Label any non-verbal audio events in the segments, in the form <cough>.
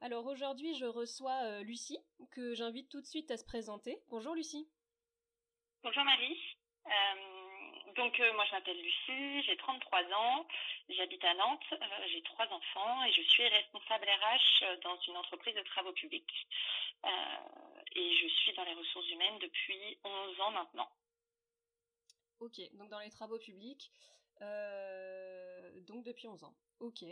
Alors aujourd'hui, je reçois euh, Lucie, que j'invite tout de suite à se présenter. Bonjour Lucie. Bonjour Marie. Euh, donc euh, moi je m'appelle Lucie, j'ai 33 ans, j'habite à Nantes, j'ai trois enfants et je suis responsable RH dans une entreprise de travaux publics. et je suis dans les ressources humaines depuis 11 ans maintenant. Ok, donc dans les travaux publics, donc depuis 11 ans. Ok.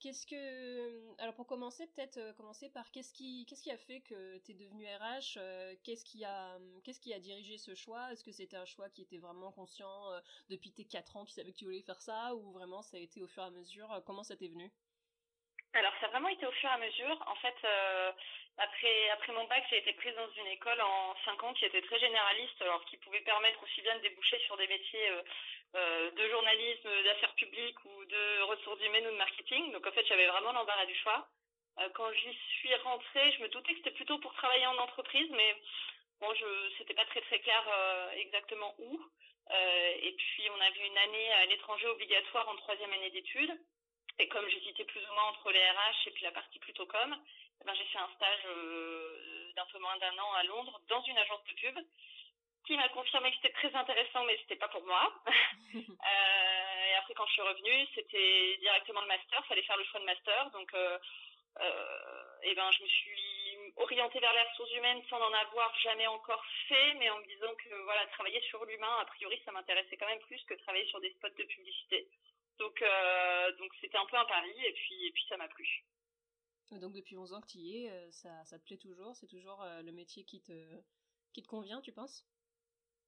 Qu'est-ce que alors pour commencer peut-être euh, commencer par qu'est-ce qui qu'est-ce qui a fait que tu es devenu RH euh, qu'est-ce qui a qu'est-ce qui a dirigé ce choix? Est-ce que c'était un choix qui était vraiment conscient euh, depuis tes 4 ans, tu savais que tu voulais faire ça ou vraiment ça a été au fur et à mesure? Comment ça t'est venu? Alors ça a vraiment été au fur et à mesure. En fait, après après mon bac, j'ai été prise dans une école en 5 ans qui était très généraliste, alors qui pouvait permettre aussi bien de déboucher sur des métiers euh, de journalisme, d'affaires publiques ou de ressources humaines ou de marketing. Donc en fait, j'avais vraiment l'embarras du choix. Euh, quand j'y suis rentrée, je me doutais que c'était plutôt pour travailler en entreprise, mais bon, je c'était pas très très clair euh, exactement où. et puis on avait une année à l'étranger obligatoire en troisième année d'études. Et comme j'hésitais plus ou moins entre les RH et puis la partie plutôt com, eh ben j'ai fait un stage d'un peu moins d'un an à Londres dans une agence de pub qui m'a confirmé que c'était très intéressant, mais c'était pas pour moi. <laughs> euh, et après, quand je suis revenue, c'était directement le master. Fallait faire le choix de master, donc euh, euh, et ben je me suis orientée vers les ressources humaines sans en avoir jamais encore fait, mais en me disant que voilà, travailler sur l'humain, a priori, ça m'intéressait quand même plus que travailler sur des spots de publicité. Donc donc c'était un peu un pari, et puis et puis ça m'a plu. Donc depuis 11 ans que tu y es, ça, ça te plaît toujours C'est toujours le métier qui te, qui te convient, tu penses?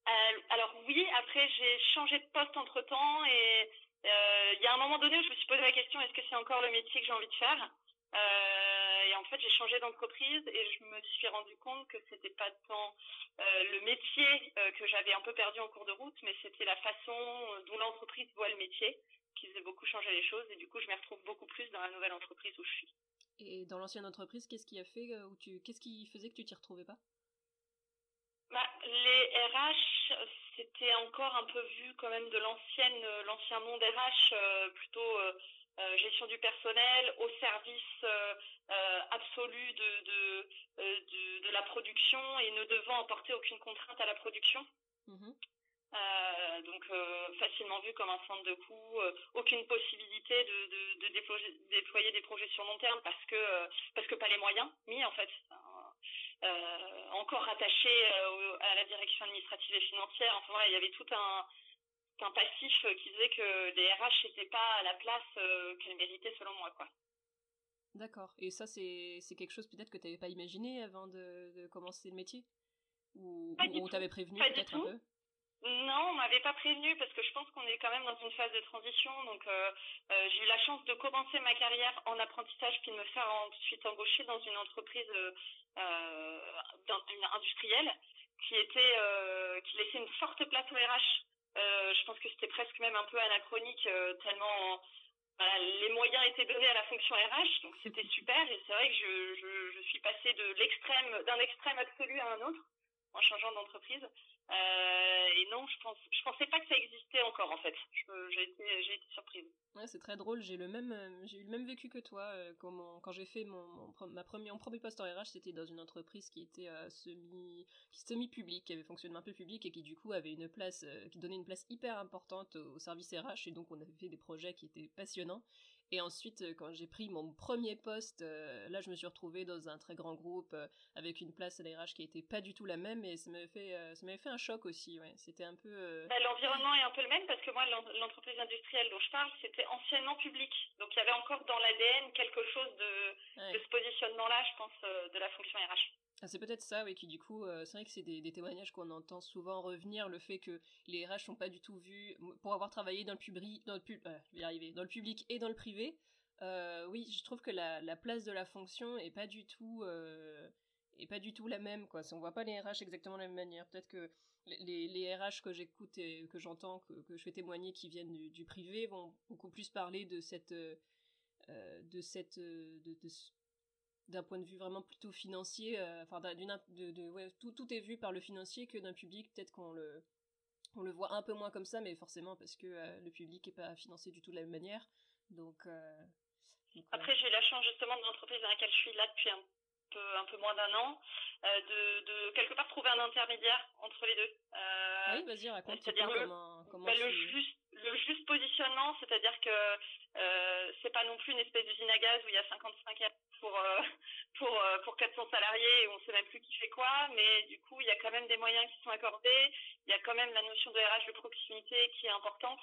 Euh, alors oui, après j'ai changé de poste entre temps et euh, il y a un moment donné où je me suis posé la question est-ce que c'est encore le métier que j'ai envie de faire? Euh, Et en fait j'ai changé d'entreprise et je me suis rendu compte que c'était pas tant le métier que j'avais un peu perdu en cours de route, mais c'était la façon dont l'entreprise voit le métier qui faisait beaucoup changer les choses et du coup je me retrouve beaucoup plus dans la nouvelle entreprise où je suis. Et dans l'ancienne entreprise, qu'est-ce qui a fait ou tu qu'est-ce qui faisait que tu t'y retrouvais pas? Bah, les RH, c'était encore un peu vu quand même de l'ancienne, l'ancien monde RH, euh, plutôt euh, euh, gestion du personnel au service absolu de de, de, de la production et ne devant apporter aucune contrainte à la production. Mmh euh, donc euh, facilement vu comme un centre de coût, euh, aucune possibilité de, de, de déployer, déployer, des projets sur long terme parce que parce que pas les moyens mis en fait. Encore rattaché à la direction administrative et financière. Enfin voilà, il y avait tout un un passif qui disait que les RH n'étaient pas à la place qu'elles méritaient selon moi quoi. D'accord. Et ça c'est quelque chose peut-être que tu n'avais pas imaginé avant de, de commencer le métier? Ou, ou on t'avait prévenu peut-être un peu? Non, on m'avait pas prévenu parce que je pense qu'on est quand même dans une phase de transition. Donc, euh, euh, j'ai eu la chance de commencer ma carrière en apprentissage puis de me faire ensuite embaucher dans une entreprise euh, euh industrielle qui était qui laissait une forte place au RH. je pense que c'était presque même un peu anachronique tellement les moyens étaient donnés à la fonction RH, donc c'était super. Et c'est vrai que je, je, je suis passée de l'extrême d'un extrême absolu à un autre en changeant d'entreprise. Euh, et non, je pense, je pensais pas que ça existait encore en fait. J'ai été, été surprise. Ouais, c'est très drôle. J'ai le même, euh, j'ai eu le même vécu que toi. Euh, quand, quand j'ai fait mon, ma première, mon premier poste en RH, c'était dans une entreprise qui était semi, qui semi publique, qui avait fonctionnement un peu public et qui du coup avait une place, qui donnait une place hyper importante au service RH. Et donc on avait fait des projets qui étaient passionnants. Et ensuite, euh, quand j'ai pris mon premier poste, euh, là, je me suis retrouvée dans un très grand groupe euh, avec une place à l'ARH qui était pas du tout la même, et ça m'avait fait, ça m'avait fait un choc aussi. Ouais, c'était un peu. Bah, l'environnement est un peu le même parce que moi, l'entreprise industrielle dont je parle, c'était anciennement public, donc il y avait encore dans l'ADN quelque chose de, de ce positionnement-là, je pense, de la fonction RH. Ah, c'est peut-être ça, oui, qui du coup, euh, c'est vrai que c'est des, témoignages qu'on entend souvent revenir, le fait que les RH sont pas du tout vus, pour avoir travaillé dans le public, euh, dans le public et dans le privé, euh, oui, je trouve que la, la, place de la fonction est pas du tout, est pas du tout la même, quoi. On voit pas les RH exactement de la même manière. Peut-être que les, les, RH que j'écoute et que j'entends, que, je fais témoigner, qui viennent du, privé, vont beaucoup plus parler de cette, de cette, de, d'un point de vue vraiment plutôt financier, euh, enfin d'une de, de, ouais, tout, tout est vu par le financier que d'un public, peut-être qu'on le on le voit un peu moins comme ça, mais forcément parce que euh, le public est pas financé du tout de la même manière. Donc, euh, donc après j'ai eu la chance justement de l'entreprise dans laquelle je suis là depuis un peu un peu moins d'un an, euh, de, de quelque part trouver un intermédiaire entre les deux. oui, vas-y raconte. C'est-à-dire comment, comment bah, le juste le juste positionnement, c'est-à-dire que c'est pas non plus une espèce d'usine à gaz où il y a 55 pour euh, pour euh, pour 400 salariés et on sait même plus qui fait quoi, mais du coup il y a quand même des moyens qui sont accordés, il y a quand même la notion de RH de proximité qui est importante.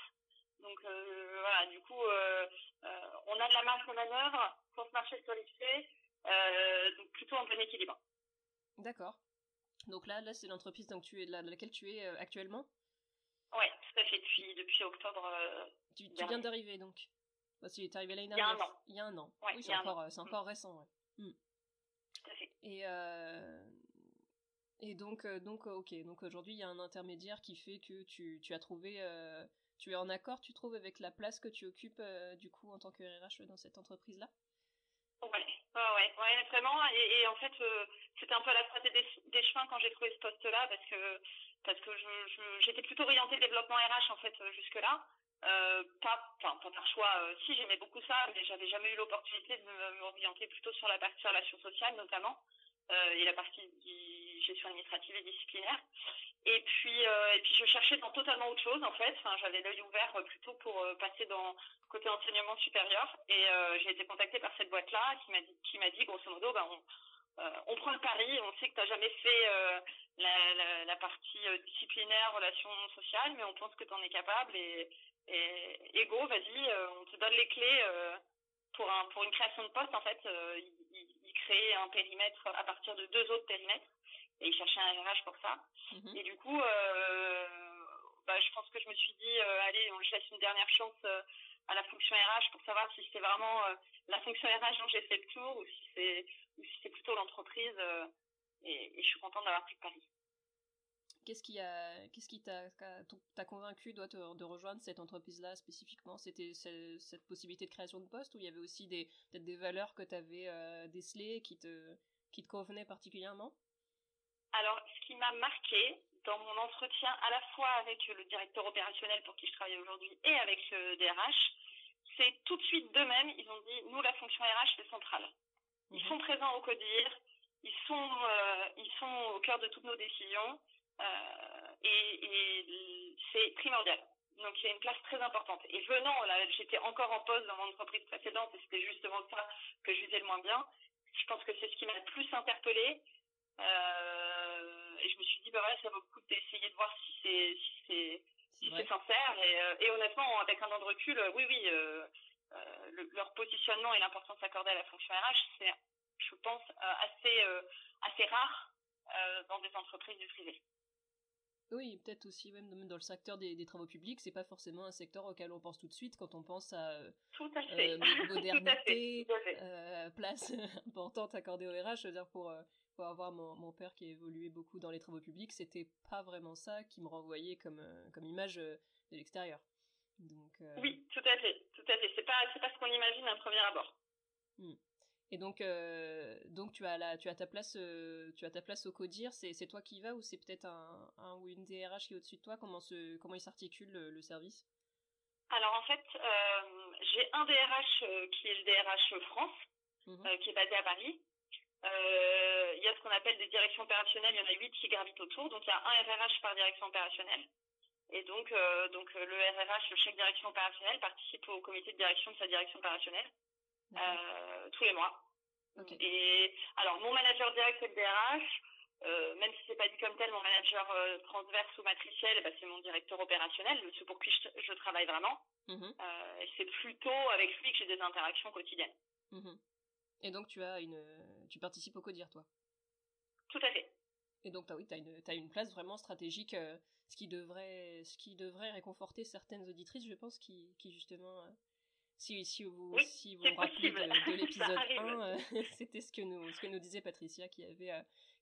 Donc euh, voilà, du coup euh, on a de la marge de manœuvre pour se marcher sur les faits, donc plutôt en bon équilibre. D'accord. Donc là, là c'est l'entreprise donc tu es là, laquelle tu es actuellement? Ouais, tout à fait depuis depuis octobre. tu, tu viens d'arriver donc. Bah, tu es arrivé l'année dernière. Il y a un an. Il y a un an. Ouais, oui, c'est encore, c'est encore récent, ouais. Mm. Tout à fait. Et, euh, et donc, euh, donc, ok. Donc aujourd'hui, il y a un intermédiaire qui fait que tu, tu as trouvé, euh, tu es en accord, tu trouves, avec la place que tu occupes, euh, du coup, en tant que RH dans cette entreprise-là? Ouais, ouais, ouais, vraiment. Et, et en fait, euh, c'était un peu la stratégie des, des chemins quand j'ai trouvé ce poste-là, parce que parce que je, j'étais plutôt orientée développement RH en fait jusque-là. Euh, pas, enfin, pas par choix. Euh, si j'aimais beaucoup ça, mais j'avais jamais eu l'opportunité de m'orienter plutôt sur la partie relations sociales notamment euh, et la partie gestion administrative et disciplinaire. Et puis, et puis je cherchais dans totalement autre chose en fait. J'avais l'œil ouvert plutôt pour passer dans côté enseignement supérieur. Et j'ai été contactée par cette boîte-là qui m'a dit, qui m'a dit grosso modo, ben on, on prend le pari. On sait que tu n'as jamais fait la, partie disciplinaire, relations sociales, mais on pense que tu en es capable et Ego, vas-y, euh, on te donne les clés euh, pour un pour une création de poste. En fait, euh, il, il crée un périmètre à partir de deux autres périmètres et il cherchait un RH pour ça. Mm-hmm. Et du coup, bah, je pense que je me suis dit, allez, on laisse une dernière chance à la fonction RH pour savoir si c'est vraiment la fonction RH dont j'ai fait le tour ou si c'est ou si c'est plutôt l'entreprise. Et, et, je suis contente d'avoir pris le pari. Qu'est-ce qui a, qu'est-ce qui t'a, t'a convaincu toi, de rejoindre cette entreprise-là spécifiquement? C'était cette possibilité de création de poste ou il y avait aussi des, peut-être des valeurs que tu avais euh, décelées qui te, qui te convenaient particulièrement? Alors, ce qui m'a marqué dans mon entretien à la fois avec le directeur opérationnel pour qui je travaille aujourd'hui et avec le DRH, c'est tout de suite d'eux-mêmes, ils ont dit, nous, la fonction RH, c'est central. Ils mhm. sont présents au CODIR, ils sont, euh, ils sont au cœur de toutes nos décisions. Euh, et, et c'est primordial. Donc il y a une place très importante. Et venant, j'étais encore en poste dans mon entreprise précédente et c'était justement ça que je visais le moins bien. Je pense que c'est ce qui m'a le plus interpellée. Euh, et je me suis dit, bah ouais, ça vaut le coup d'essayer de voir si c'est si c'est si sincère. Et, euh, et, honnêtement, avec un an de recul, oui, oui, euh, euh, le, leur positionnement et l'importance accordée à la fonction RH, c'est, je pense, assez assez rare dans des entreprises du privé. Oui, peut-être aussi même dans le secteur des, des travaux publics, c'est pas forcément un secteur auquel on pense tout de suite quand on pense à, euh, tout à <laughs> fait. Euh, modernité, Euh, place <laughs> importante accordée au RH. Je veux dire, pour, euh, pour avoir mon, mon, père qui a évolué beaucoup dans les travaux publics, c'était pas vraiment ça qui me renvoyait comme, euh, comme image de l'extérieur. Donc, Oui, tout à fait, tout à fait. C'est pas, c'est pas ce qu'on imagine à premier abord. Hmm. Et donc, euh, donc tu as la, tu as ta place, euh, tu as ta place au CODIR. C'est, c'est toi qui y vas ou c'est peut-être un, un, ou une DRH qui est au-dessus de toi? Comment se, comment il s'articule le, le service? Alors en fait, euh, j'ai un DRH qui est le DRH France, mmh. Euh, qui est basé à Paris. Il y a ce qu'on appelle des directions opérationnelles. Il y en a huit qui gravitent autour. Donc il y a un RRH par direction opérationnelle. Et donc, donc le RRH, le chef de direction opérationnelle, participe au comité de direction de sa direction opérationnelle euh, tous les mois. Okay. Et alors, mon manager direct, c'est le DRH. Euh, même si c'est pas dit comme tel, mon manager euh, transverse ou matriciel, bah, c'est mon directeur opérationnel, c'est pour qui je, je travaille vraiment. Mmh. Euh, et c'est plutôt avec lui que j'ai des interactions quotidiennes. Mmh. Et donc tu as une, tu participes au CODIR, toi? Tout à fait. Et donc as, oui, tu as une, as une place vraiment stratégique, ce qui devrait, ce qui devrait réconforter certaines auditrices, je pense, qui, qui justement Si, si vous, si vous vous rappelez de, <laughs> l'épisode 1, <laughs> c'était ce que nous, ce que nous disait Patricia qui avait,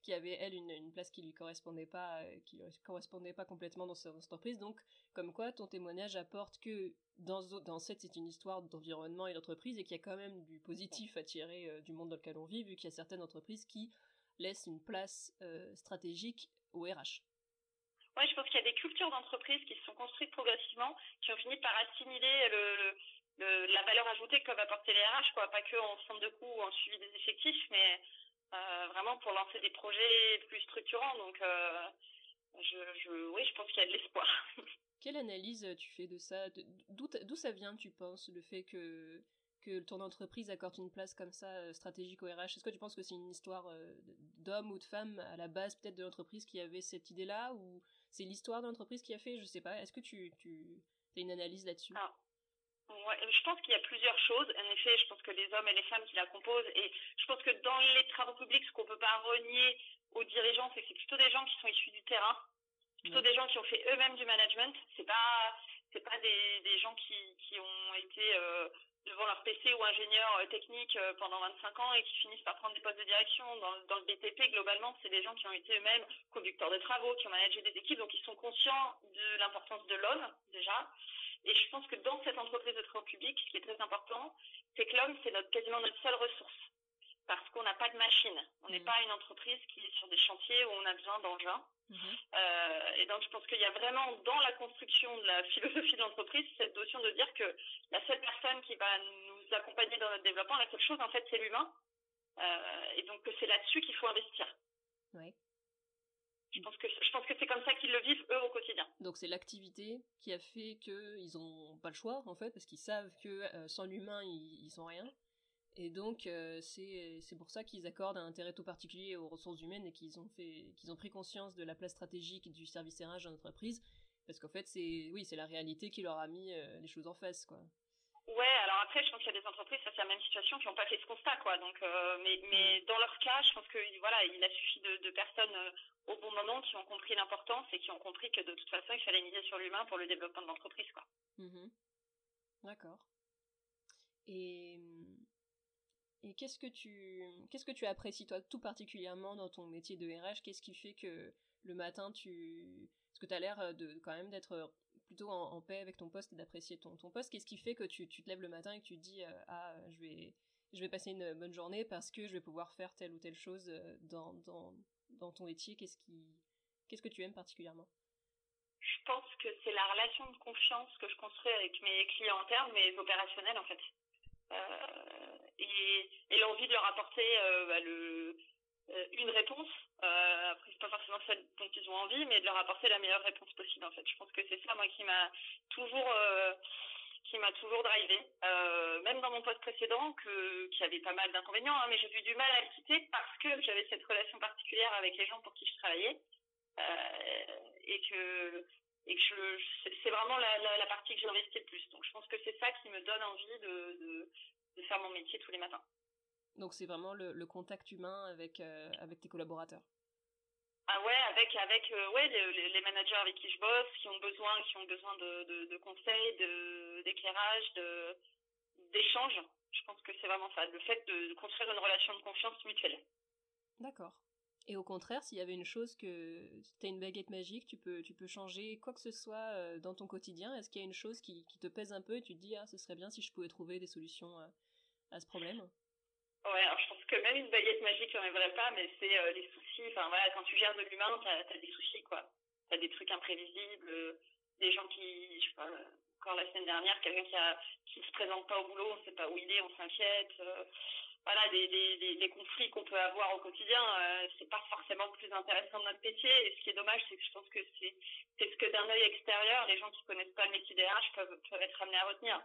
qui avait elle une, une, place qui lui correspondait pas, qui lui correspondait pas complètement dans cette entreprise. Donc, comme quoi, ton témoignage apporte que dans, dans cette, c'est une histoire d'environnement et d'entreprise et qu'il y a quand même du positif à tirer du monde dans lequel on vit, vu qu'il y a certaines entreprises qui laissent une place stratégique au RH. Oui, je pense qu'il y a des cultures d'entreprise qui se sont construites progressivement, qui ont fini par assimiler le, la valeur ajoutée que peuvent apporter les RH, quoi. Pas que en centre de coût ou en suivi des effectifs, mais euh, vraiment pour lancer des projets plus structurants. Donc, euh, je, je, oui, je pense qu'il y a de l'espoir. <laughs> Quelle analyse tu fais de ça? D'où ça vient, tu penses, le fait que que ton entreprise accorde une place comme ça euh, stratégique au RH? Est-ce que tu penses que c'est une histoire euh, d'homme ou de femme à la base peut-être de l'entreprise qui avait cette idée-là? Ou c'est l'histoire de l'entreprise qui a fait? Je sais pas. Est-ce que tu, tu as une analyse là-dessus? Ah. Je pense qu'il y a plusieurs choses. En effet, je pense que les hommes et les femmes qui la composent, et je pense que dans les travaux publics, ce qu'on peut pas renier aux dirigeants, c'est que c'est plutôt des gens qui sont issus du terrain, plutôt des gens qui ont fait eux-mêmes du management. C'est pas, c'est pas des, des gens qui, qui ont été euh, devant leur PC ou ingénieur euh, technique euh, pendant 25 ans et qui finissent par prendre des postes de direction. Dans, dans le BTP, globalement, c'est des gens qui ont été eux-mêmes conducteurs de travaux, qui ont managé des équipes, donc ils sont conscients de l'importance de l'homme, déjà. Et je pense que dans cette entreprise de travaux publics, ce qui est très important, c'est que l'homme, c'est notre, quasiment notre seule ressource. Parce qu'on n'a pas de machine. On n'est mmh. pas une entreprise qui est sur des chantiers où on a besoin d'engins. Mhm. Euh, et donc, je pense qu'il y a vraiment dans la construction de la <laughs> philosophie de l'entreprise cette notion de dire que la seule personne qui va nous accompagner dans notre développement, la seule chose, en fait, c'est l'humain. Euh, et donc, que c'est là-dessus qu'il faut investir. Oui. Je pense que je pense que c'est comme ça qu'ils le vivent eux au quotidien. Donc c'est l'activité qui a fait qu'ils n'ont pas le choix en fait parce qu'ils savent que euh, sans l'humain ils, ils sont rien. Et donc, euh, c'est pour ça qu'ils accordent un intérêt tout particulier aux ressources humaines et qu'ils ont, fait, qu'ils ont pris conscience de la place stratégique du service RH dans l'entreprise. Parce qu'en fait, c'est oui, c'est la réalité qui leur a mis euh, les choses en face. Quoi. Ouais, alors après, je pense qu'il y a des entreprises, ça c'est la même situation, qui n'ont pas fait ce constat. Quoi. Donc, euh, mais, mais mm. dans leur cas, je pense que voilà, il a suffi de, de personnes au bon moment qui ont compris l'importance et qui ont compris que de toute façon, il fallait miser sur l'humain pour le développement de l'entreprise. Quoi. Mm-hmm. D'accord. Et et qu'est-ce que tu qu'est-ce que tu apprécies toi tout particulièrement dans ton métier de RH Qu'est-ce qui fait que le matin tu parce que tu as l'air euh, de quand même d'être plutôt en, paix avec ton poste et d'apprécier ton, ton poste. Qu'est-ce qui fait que tu, tu, te lèves le matin et que tu te dis euh, ah je vais je vais passer une bonne journée parce que je vais pouvoir faire telle ou telle chose euh, dans, dans, dans ton métier? Qu'est-ce qui que tu aimes particulièrement? Je pense que c'est la relation de confiance que je construis avec mes clients internes, mes opérationnels en fait. Euh, et, l'envie de leur apporter bah, le, une réponse. Euh, après, c'est pas forcément celle dont ils ont envie, mais de leur apporter la meilleure réponse possible. En fait, je pense que c'est ça, moi, qui m'a toujours, euh, qui m'a toujours drivé. Euh, même dans mon poste précédent, que qui avait pas mal d'inconvénients, hein, mais j'ai eu du mal à le quitter parce que j'avais cette relation particulière avec les gens pour qui je travaillais, et que et que c'est vraiment la, partie que j'investis le plus. Donc je pense que c'est ça qui me donne envie de, de, faire mon métier tous les matins. Donc c'est vraiment le, le, contact humain avec, euh, avec tes collaborateurs. Ah ouais, avec avec euh, ouais les, les, managers avec qui je bosse, qui ont besoin qui ont besoin de, de, de conseils, de d'éclairage, de d'échanges. Je pense que c'est vraiment ça, le fait de construire une relation de confiance mutuelle. D'accord. Et au contraire, s'il y avait une chose que tu as une baguette magique, tu peux, tu peux changer quoi que ce soit euh, dans ton quotidien, est-ce qu'il y a une chose qui, qui, te pèse un peu et tu te dis, ah, ce serait bien si je pouvais trouver des solutions à, à ce problème? Ouais, alors je pense que même une baguette magique, j'en aimerais pas, mais c'est euh, les soucis. Enfin voilà, quand tu gères de l'humain, t'as as des soucis, quoi. T'as des trucs imprévisibles, euh, des gens qui, je sais pas, encore la semaine dernière, quelqu'un qui a qui se présente pas au boulot, on sait pas où il est, on s'inquiète voilà des, des, des conflits qu'on peut avoir au quotidien euh, c'est pas forcément plus intéressant de notre métier et ce qui est dommage c'est que je pense que c'est c'est ce que d'un œil extérieur les gens qui connaissent pas le métier des RH peuvent peuvent être amenés à retenir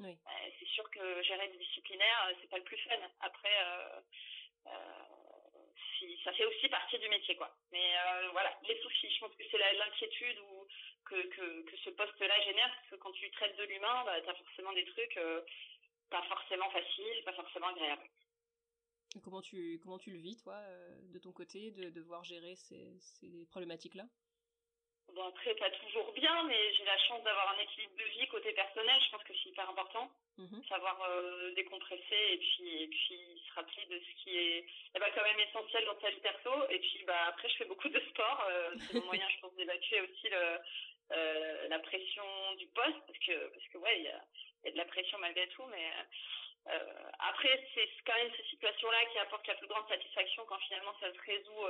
oui. Euh, c'est sûr que gérer du disciplinaire euh, c'est pas le plus fun après euh, si ça fait aussi partie du métier quoi mais voilà les soucis je pense que c'est l'inquiétude ou que, que que ce poste là génère parce que quand tu traites de l'humain bah, tu as forcément des trucs pas forcément facile, pas forcément agréable. comment tu, comment tu le vis, toi, euh, de ton côté, de devoir gérer ces, ces problématiques-là? Bon, après, pas toujours bien, mais j'ai la chance d'avoir un équilibre de vie côté personnel. Je pense que c'est hyper important. Mhm. Savoir euh, décompresser et puis, et puis se rappeler de ce qui est eh ben, quand même essentiel dans sa vie perso. Et puis, bah, après, je fais beaucoup de sport. Euh, c'est mon moyen, je pense, d'évacuer aussi le, euh, la pression du poste. Parce que, parce que ouais, il y a, y a, de la pression malgré tout. Mais euh, après, c'est quand même ces situations-là qui apportent la plus grande satisfaction quand finalement ça se résout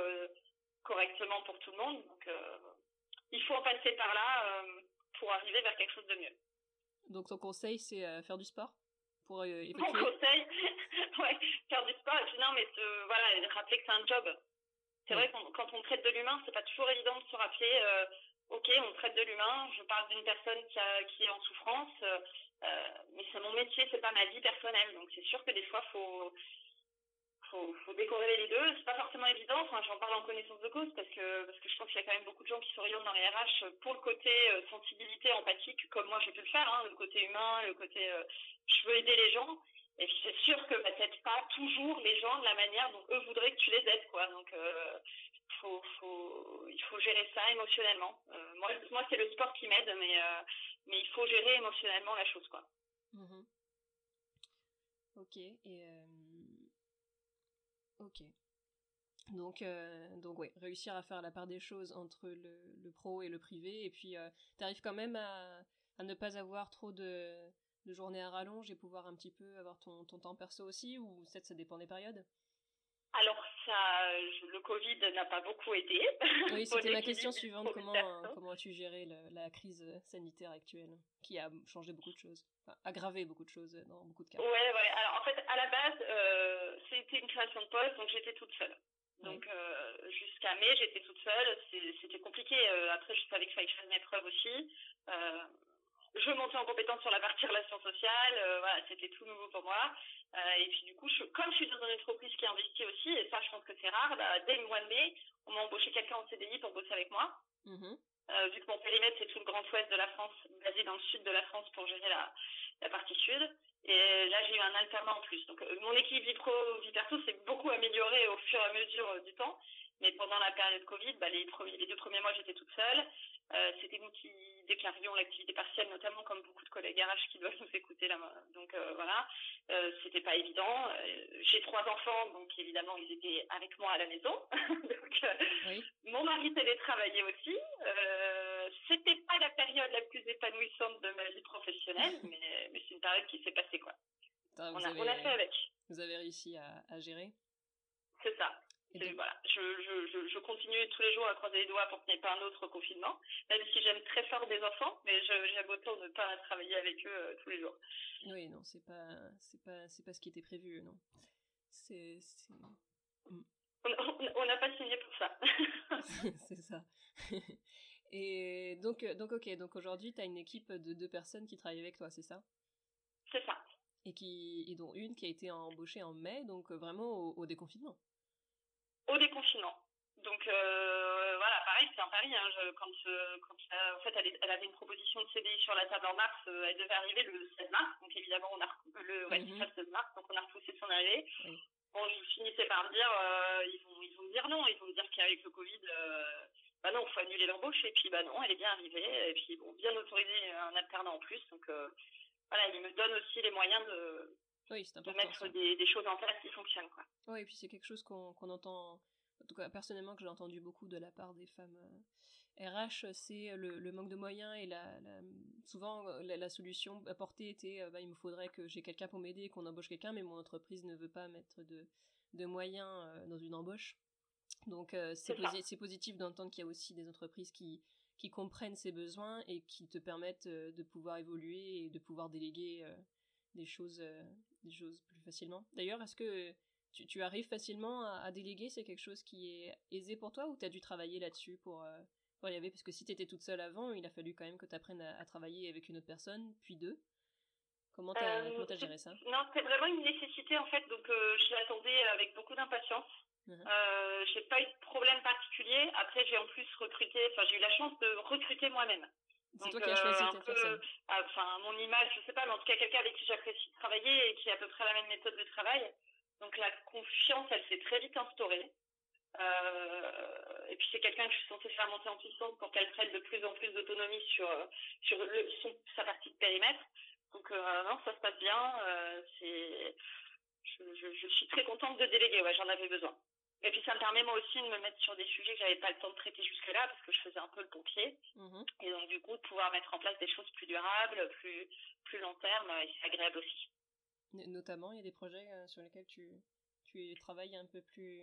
correctement pour tout le monde. Donc, il faut en passer par là euh, pour arriver vers quelque chose de mieux. Donc ton conseil, c'est euh, faire du sport pour euh, Mon conseil, <laughs> ouais, faire du sport. Et puis non, mais voilà, rappeler que c'est un job. C'est vrai que quand on traite de l'humain, c'est pas toujours évident de se rappeler. ok, on traite de l'humain. Je parle d'une personne qui, a, qui est en souffrance, mais c'est mon métier, c'est pas ma vie personnelle. Donc c'est sûr que des fois, faut faut, faut les deux. C'est pas forcément évident. J'en parle en connaissance de cause parce que parce que je pense qu'il y a quand même beaucoup de gens qui s'orientent dans les RH pour le côté euh, sensibilité empathique, comme moi j'ai pu le faire, hein, le côté humain, le côté euh, je veux aider les gens. Et c'est sûr que bah, t'aides pas toujours les gens de la manière dont eux voudraient que tu les aides, quoi. Donc euh, faut, il faut gérer ça émotionnellement. Euh, moi, moi c'est le sport qui m'aide, mais mais il faut gérer émotionnellement la chose, quoi. Mmh ok. Et Ok. Donc, euh, donc ouais, réussir à faire la part des choses entre le, le pro et le privé, et puis euh, tu arrives quand même à, à, ne pas avoir trop de, de journées à rallonge et pouvoir un petit peu avoir ton, ton temps perso aussi, ou peut-être ça dépend des périodes? Ça, le Covid n'a pas beaucoup aidé. Oui, <laughs> c'était ma question suivante. Comment, comment as-tu géré la crise sanitaire actuelle, qui a changé beaucoup de choses, enfin, aggravé beaucoup de choses dans beaucoup de cas? Ouais, ouais. Alors en fait, à la base, euh, c'était une création de poste, donc j'étais toute seule. Donc euh, jusqu'à mai, j'étais toute seule. C'était compliqué. Euh, après, je savais qu'il fallait que je fasse mes preuves aussi. Euh, je montais en compétence sur la partie relations sociales. Euh, voilà, c'était tout nouveau pour moi. Euh, et puis du coup, je, comme je suis dans une entreprise qui investit aussi, et ça, je pense que c'est rare, bah, dès le mois de mai, on m'a embauché quelqu'un en CDI pour bosser avec moi. Mmh. Euh, vu que mon périmètre c'est tout le grand ouest de la France, basé dans le sud de la France pour gérer la, la partie sud. Et là j'ai eu un alternant en plus. Donc mon équipe vie pro vie perso s'est beaucoup améliorée au fur et à mesure du temps. Mais pendant la période Covid, bah, les, premiers, les deux premiers mois j'étais toute seule. Euh, c'était nous qui déclarions l'activité partielle, notamment comme beaucoup de collègues RH qui doivent nous écouter là. Donc euh, voilà, euh, c'était pas évident. Euh, j'ai trois enfants, donc évidemment ils étaient avec moi à la maison. <laughs> donc, oui. Mon mari télétravaillait aussi. c'était pas la période la plus épanouissante de ma vie professionnelle, <laughs> mais, mais c'est une période qui s'est passée quoi. on, a, avez, on, a, fait avec. Vous avez réussi à, à gérer C'est ça. Voilà, je, je, je, continue tous les jours à croiser les doigts pour qu'il n'y ait pas un autre confinement, même si j'aime très fort des enfants, mais j'aime autant ne pas travailler avec eux euh, tous les jours. Oui, non, c'est pas, c'est pas, c'est pas ce qui était prévu, non. C'est, mm. On n'a pas signé pour ça. <laughs> <laughs> c'est ça. <laughs> Et donc, donc ok, donc aujourd'hui, tu as une équipe de deux personnes qui travaillent avec toi, c'est ça? C'est ça. Et, qui, et dont une qui a été embauchée en mai, donc vraiment au, au déconfinement au déconfinement. Donc euh, voilà, pareil, c'est un pari. Hein, je, quand, euh, quand euh, en fait, elle, elle, avait une proposition de CDI sur la table en mars, elle devait arriver le 16 mars. Donc évidemment, on a le ouais, mm -hmm. 16 mars, donc on a repoussé son arrivée. Oui. Bon, je finissais par me dire, ils vont, ils vont me dire non, ils vont me dire qu'avec le Covid, bah non, faut annuler l'embauche. Et puis bah non, elle est bien arrivée. Et puis bon, bien autorisé un alternant en plus. Donc voilà, il me donne aussi les moyens de oui, de mettre des, des, choses en place qui fonctionnent. Quoi. Oui, et puis c'est quelque chose qu'on qu entend, en tout cas personnellement que j'ai entendu beaucoup de la part des femmes RH, euh, c'est le, le, manque de moyens et la, la souvent euh, la, la, solution apportée était bah, il me faudrait que j'ai quelqu'un pour m'aider qu'on embauche quelqu'un, mais mon entreprise ne veut pas mettre de, de moyens euh, dans une embauche. Donc euh, c'est posi positif d'entendre qu'il y a aussi des entreprises qui, qui comprennent ces besoins et qui te permettent de pouvoir évoluer et de pouvoir déléguer des choses des choses plus facilement. D'ailleurs, est-ce que tu, tu, arrives facilement à, à déléguer? C'est quelque chose qui est aisé pour toi ou tu as dû travailler là-dessus pour, euh, pour y aller Parce que si tu étais toute seule avant, il a fallu quand même que tu apprennes à, à, travailler avec une autre personne, puis deux. Comment tu as, euh, géré ça? Non, c'est vraiment une nécessité en fait, donc euh, je l'attendais avec beaucoup d'impatience. Uh -huh. euh, j'ai pas eu de problème particulier. Après, j'ai en plus recruté, enfin, j'ai eu la chance de recruter moi-même. C'est toi qui as choisi euh, personne. Ah, enfin, mon image, je sais pas, mais en tout cas quelqu'un avec qui j'apprécie travailler et qui a à peu près la même méthode de travail. Donc la confiance, elle s'est très vite instaurée. Euh, et puis c'est quelqu'un que je suis censée faire monter en puissance pour qu'elle prenne de plus en plus d'autonomie sur sur le, son, sa partie de périmètre. Donc non, ça se passe bien. c'est je, je, suis très contente de déléguer. Ouais, j'en avais besoin. Et puis ça me permet moi aussi de me mettre sur des sujets que j'avais pas le temps de traiter jusque-là parce que je faisais un peu le pompier. Mhm. Et donc du coup de pouvoir mettre en place des choses plus durables, plus plus long terme, et c'est agréable aussi. Notamment, il y a des projets euh, sur lesquels tu tu travailles un peu plus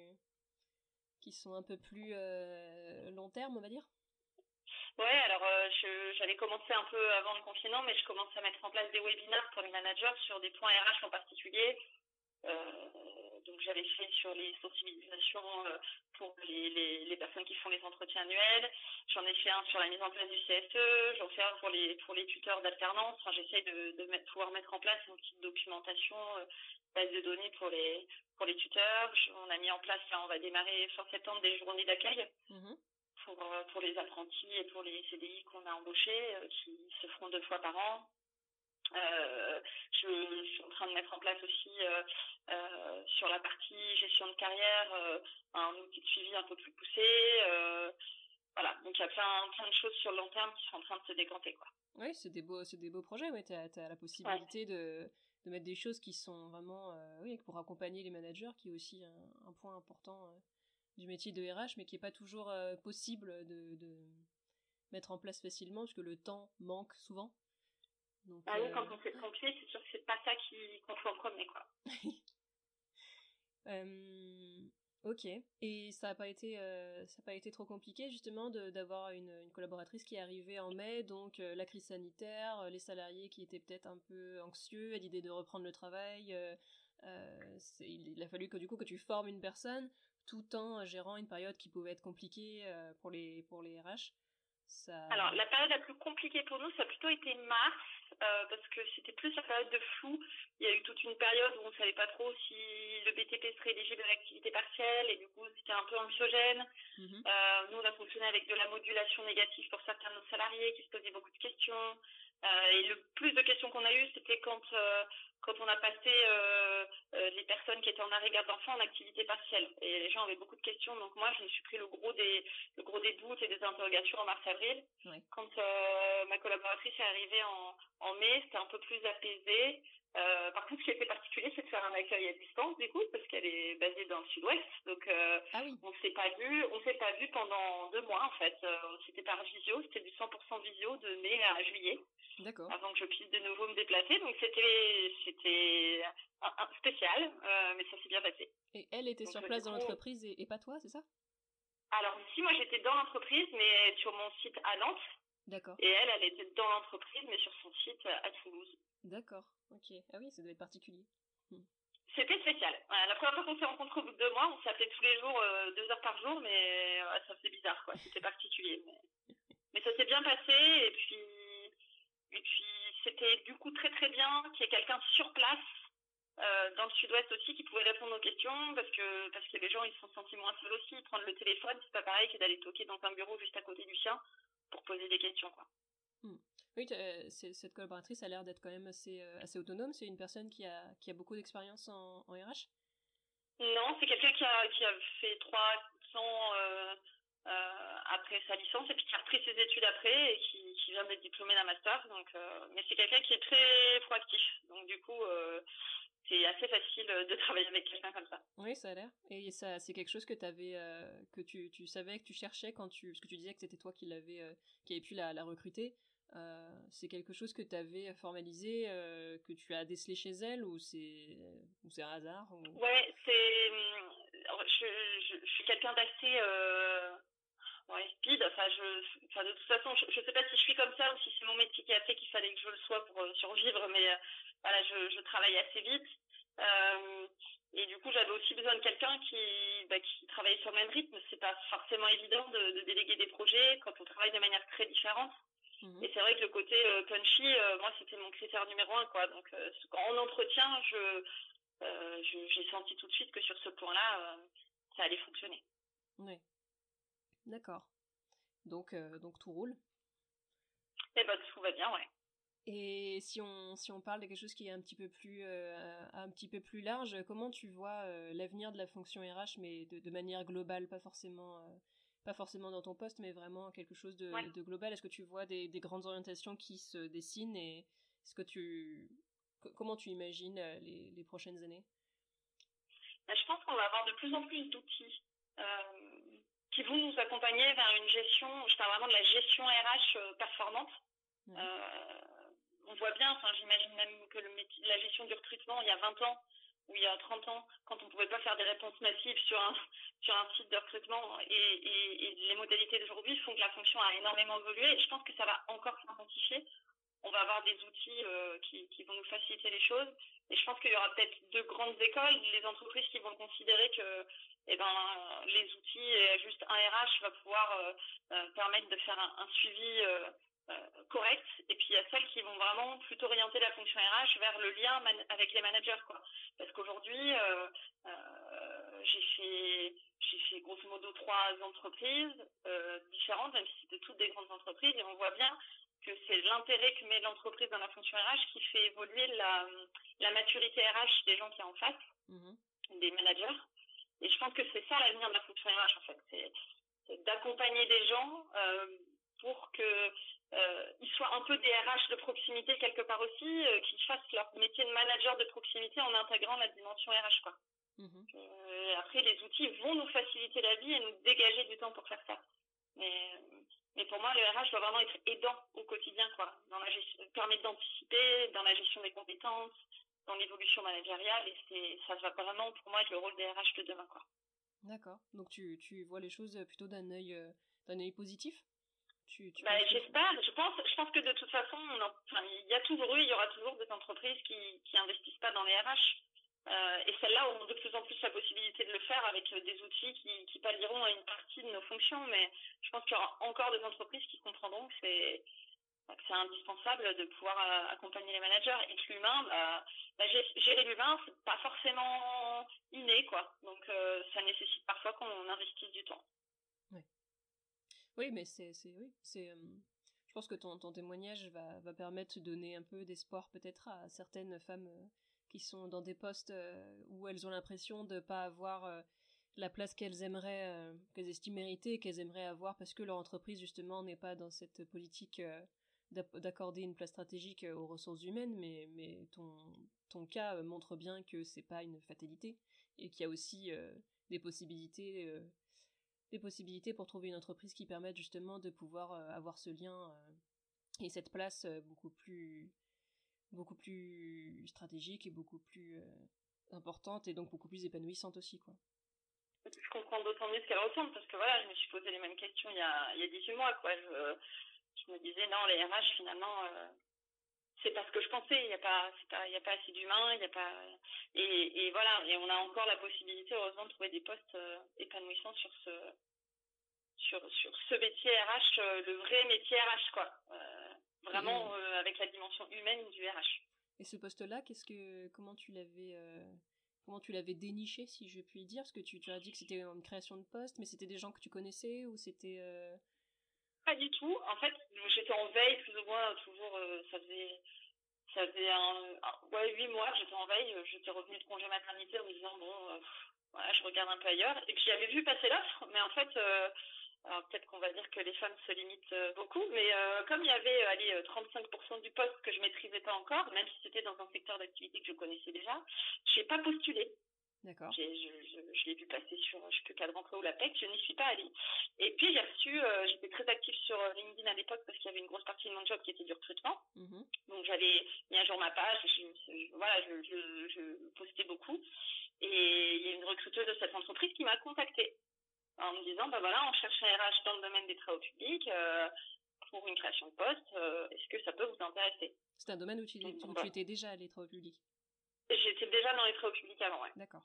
qui sont un peu plus euh, long terme, on va dire? Ouais, alors euh, j'avais commencé un peu avant le confinement, mais je commence à mettre en place des webinaires pour les managers sur des points RH en particulier euh, donc j'avais fait sur les sensibilisations euh, pour les, les, les, personnes qui font les entretiens annuels. J'en ai fait un sur la mise en place du CSE. J'en fais un pour les pour les tuteurs d'alternance. Enfin, j'essaie de, de mettre, pouvoir mettre en place une petite documentation, euh, base de données pour les pour les tuteurs. On a mis en place là, on va démarrer fin septembre des journées d'accueil. Mmh pour, pour les apprentis et pour les CDI qu'on a embauchés, qui se feront deux fois par an. Euh, je, suis en train de mettre en place aussi euh, euh, sur la partie gestion de carrière un outil de suivi un peu plus poussé. voilà, donc il y a plein, plein de choses sur le long terme qui sont en train de se décanter. Quoi. Oui, c'est des beaux, des beaux projets. Ouais. Tu as, la possibilité de, de, mettre des choses qui sont vraiment oui, pour accompagner les managers, qui est aussi un, un point important du métier de RH, mais qui n'est pas toujours possible de, de, mettre en place facilement, parce que le temps manque souvent ah oui, quand euh, on fait pompier, c'est sûr que c'est pas ça qui qu'on fait en premier, quoi. <laughs> euh, ok. Et ça n'a pas été, euh, ça a pas été trop compliqué justement d'avoir une, une, collaboratrice qui est arrivée en mai, donc euh, la crise sanitaire, les salariés qui étaient peut-être un peu anxieux à l'idée de reprendre le travail. il a fallu que du coup que tu formes une personne tout en gérant une période qui pouvait être compliquée pour les pour les RH. Alors, la période la plus compliquée pour nous, ça a plutôt été mars, euh, parce que c'était plus la période de flou. Il y a eu toute une période où on ne savait pas trop si le BTP serait éligible à l'activité partielle, et du coup, c'était un peu anxiogène. Mhm. Euh, nous, on a fonctionné avec de la modulation négative pour certains de nos salariés qui se posaient beaucoup de questions. Euh, et le plus de questions qu'on a eues, c'était quand quand on a passé euh, euh, les personnes qui étaient en arrêt garde d'enfants en activité partielle. Et les gens avaient beaucoup de questions, donc moi je me suis pris le gros des le gros des doutes et des interrogations en mars-avril. Quand euh, ma collaboratrice est arrivée en, en mai, c'était un peu plus apaisé. Euh, par contre, ce qui était particulier, c'est de faire un accueil à distance, du coup, parce qu'elle est basée dans le sud-ouest. Donc, euh, ah oui. on s'est pas vu, on s'est pas vu pendant deux mois, en fait. Euh, c'était par visio, c'était du 100% visio de mai à juillet. D'accord. Avant que je puisse de nouveau me déplacer. Donc, c'était, c'était un, spécial, euh, mais ça s'est bien passé. Et elle était sur place dans l'entreprise et, et, pas toi, c'est ça? Alors, ici, moi, j'étais dans l'entreprise, mais sur mon site à Nantes. D'accord. Et elle, elle était dans l'entreprise, mais sur son site à Toulouse. D'accord, ok. Ah oui, ça devait être particulier. Hmm. C'était spécial. la première fois qu'on s'est rencontrés au bout de deux mois, on s'appelait tous les jours, euh, deux heures par jour, mais ça faisait bizarre, quoi. C'était particulier. Mais, mais ça s'est bien passé, et puis, et puis c'était du coup très très bien qu'il y ait quelqu'un sur place euh, dans le sud-ouest aussi qui pouvait répondre aux questions parce que parce que les gens ils se sont sentis moins seuls aussi prendre le téléphone c'est pas pareil que d'aller toquer dans un bureau juste à côté du sien pour poser des questions quoi hmm. Oui, cette collaboratrice a l'air d'être quand même assez, euh, assez autonome. C'est une personne qui a, qui a beaucoup d'expérience en, en, RH Non, c'est quelqu'un qui a, qui a fait trois ans euh, euh, après sa licence et puis qui a repris ses études après et qui, qui vient d'être diplômé d'un master. Donc, mais c'est quelqu'un qui est très proactif. Donc du coup, c'est assez facile de travailler avec quelqu'un comme ça. Oui, ça a l'air. Et ça, c'est quelque chose que avais, que tu, tu savais, que tu cherchais quand tu, parce que tu disais que c'était toi qui l'avais, qui avait pu la, la recruter. Euh, c'est quelque chose que tu avais formalisé, euh, que tu as décelé chez elle ou c'est ou c'est un hasard ou... Ouais, c'est je, je, je suis quelqu'un d'assez euh, speed. Enfin, je, enfin, de toute façon, je, je sais pas si je suis comme ça ou si c'est mon métier qui a fait qu'il fallait que je le sois pour euh, survivre, mais euh, voilà, je, travaille assez vite. Euh, et du coup, j'avais aussi besoin de quelqu'un qui, bah, qui travaillait sur le même rythme. C'est pas forcément évident de, de déléguer des projets quand on travaille de manière très différente. Mhm. Et c'est vrai que le côté euh, punchy, euh, moi, c'était mon critère numéro un, quoi. Donc, euh, en entretien, je, j'ai senti tout de suite que sur ce point-là, ça allait fonctionner. Oui. D'accord. Donc, donc tout roule. Eh ben, tout va bien, ouais. Et si on, si on parle de quelque chose qui est un petit peu plus, un petit peu plus large, comment tu vois l'avenir de la fonction RH, mais de, de manière globale, pas forcément pas forcément dans ton poste, mais vraiment quelque chose de, de global. Est-ce que tu vois des, des, grandes orientations qui se dessinent et est-ce que tu comment tu imagines les, les prochaines années? Bah, Je pense qu'on va avoir de plus en plus d'outils qui vont nous accompagner vers une gestion, je parle vraiment de la gestion RH performante. on voit bien, enfin, j'imagine même que le métier, la gestion du recrutement, il y a 20 ans, ou il y a 30 ans, quand on pouvait pas faire des réponses massives sur un, sur un site de recrutement, et, les modalités d'aujourd'hui font que la fonction a énormément évolué, je pense que ça va encore s'intensifier. On va avoir des outils euh, qui, vont nous faciliter les choses, et je pense qu'il y aura peut-être deux grandes écoles, les entreprises qui vont considérer que eh ben, les outils, et juste un RH va pouvoir euh, euh, permettre de faire un, suivi correctes et puis il y a celles qui vont vraiment plutôt orienter la fonction RH vers le lien avec les managers quoi. Parce qu'aujourd'hui euh, euh, j'ai fait j'ai fait grosso modo trois entreprises euh, différentes même si c'était toutes des grandes entreprises. Et on voit bien que c'est l'intérêt que met l'entreprise dans la fonction RH qui fait évoluer la, la maturité RH des gens qui sont en face mmh des managers. Et je pense que c'est ça l'avenir de la fonction RH en fait. C'est d'accompagner des gens euh, pour que ils soient un peu des RH de proximité quelque part aussi, euh, qu'ils fassent leur métier de manager de proximité en intégrant la dimension RH. Quoi. Mhm. Euh, après, les outils vont nous faciliter la vie et nous dégager du temps pour faire ça. Mais, mais pour moi, le RH doit vraiment être aidant au quotidien, quoi. Dans la gestion, permettre d'anticiper, dans la gestion des compétences, dans l'évolution managériale, et c'est, ça va vraiment pour moi être le rôle des RH de demain, quoi. D'accord. Donc tu, tu vois les choses plutôt d'un œil, d'un œil positif? Bah, J'espère. Je pense, je pense que de toute façon, il y a toujours eu, il y aura toujours des entreprises qui qui investissent pas dans les RH. Euh, et celles-là auront de plus en plus la possibilité de le faire avec des outils qui, qui pallieront à une partie de nos fonctions. Mais je pense qu'il y aura encore des entreprises qui comprendront que c'est c'est indispensable de pouvoir euh, accompagner les managers et que l'humain, bah, bah, gérer l'humain, c'est pas forcément inné, quoi. Donc, euh, ça nécessite parfois qu'on investisse du temps. Oui, mais c'est, oui, c'est. je pense que ton, ton témoignage va, va permettre de donner un peu d'espoir peut-être à certaines femmes qui sont dans des postes où elles ont l'impression de pas avoir la place qu'elles aimeraient, qu'elles estiment mériter, qu'elles aimeraient avoir parce que leur entreprise justement n'est pas dans cette politique d'accorder une place stratégique aux ressources humaines, mais, mais ton, ton cas montre bien que c'est pas une fatalité et qu'il y a aussi des possibilités des possibilités pour trouver une entreprise qui permette justement de pouvoir euh, avoir ce lien euh, et cette place euh, beaucoup plus beaucoup plus stratégique et beaucoup plus importante et donc beaucoup plus épanouissante aussi quoi. Je comprends d'autant mieux ce qu'elle ressemble parce que voilà, je me suis posé les mêmes questions il y a, il y a 18 mois quoi. Je, je me disais non, les RH finalement c'est parce que je pensais, il n'y a pas, il y a pas assez d'humains, il y a pas, et, et, voilà, et on a encore la possibilité, heureusement, de trouver des postes euh, épanouissants sur ce, sur, sur ce métier RH, euh, le vrai métier RH, quoi. Euh, vraiment avec la dimension humaine du RH. Et ce poste-là, qu'est-ce que, comment tu l'avais, comment tu l'avais déniché, si je puis dire, parce que tu, tu as dit que c'était une création de poste, mais c'était des gens que tu connaissais ou c'était pas du tout. En fait, j'étais en veille plus ou moins toujours. Euh, ça faisait ça faisait un, ouais huit mois j'étais en veille. J'étais revenue de congé maternité en me disant bon, euh, voilà, je regarde un peu ailleurs. Et puis j'avais vu passer l'offre, mais en fait. Euh, alors peut-être qu'on va dire que les femmes se limitent beaucoup, mais comme il y avait allez, 35% du poste que je maîtrisais pas encore, même si c'était dans un secteur d'activité que je connaissais déjà, j'ai pas postulé. D'accord. Je, je, je l'ai vu passer sur, je plus, Cadre Emploi ou la PEC, je n'y suis pas allée. Et puis j'ai reçu, euh, j'étais très active sur euh, LinkedIn à l'époque parce qu'il y avait une grosse partie de mon job qui était du recrutement. Mm-hmm. Donc j'avais mis à jour ma page, je, voilà, je, postais beaucoup. Et il y a une recruteuse de cette entreprise qui m'a contactée en me disant, bah voilà, on cherche un RH dans le domaine des travaux publics. Euh, pour une création de poste, est-ce que ça peut vous intéresser? C'est un domaine où tu, tu étais déjà à les travaux publics? J'étais déjà dans les travaux publics avant, ouais. D'accord.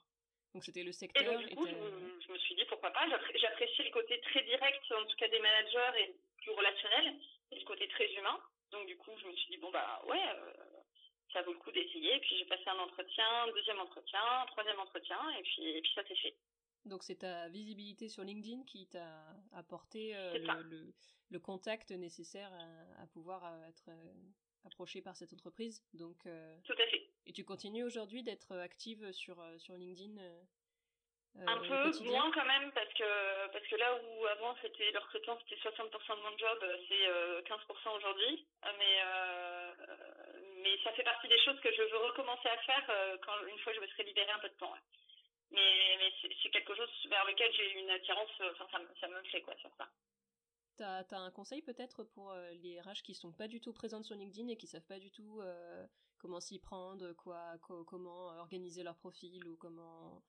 Donc c'était le secteur. Et donc du coup, je, me suis dit pourquoi pas. J'apprécie le côté très direct, en tout cas des managers et plus relationnel, et le côté très humain. Donc du coup, je me suis dit bon bah ouais, euh, ça vaut le coup d'essayer. Et puis j'ai passé un entretien, deuxième entretien, troisième entretien, et puis et puis ça s'est fait. Donc c'est ta visibilité sur LinkedIn qui t'a apporté euh, le, le, contact nécessaire à, à pouvoir euh, être approché par cette entreprise. Donc, Tout à fait. Et tu continues aujourd'hui d'être active sur, sur LinkedIn un peu moins quand même parce que parce que là où avant c'était le recrutement c'était 60% de mon job c'est 15% aujourd'hui. Mais mais ça fait partie des choses que je veux recommencer à faire quand une fois je me serai libérée un peu de temps mais, mais c'est quelque chose vers lequel j'ai une attirance enfin ça, ça me plaît quoi sur ça T'as as un conseil peut-être pour euh, les RH qui sont pas du tout présentes sur LinkedIn et qui savent pas du tout euh, comment s'y prendre, quoi, comment organiser leur profil ou comment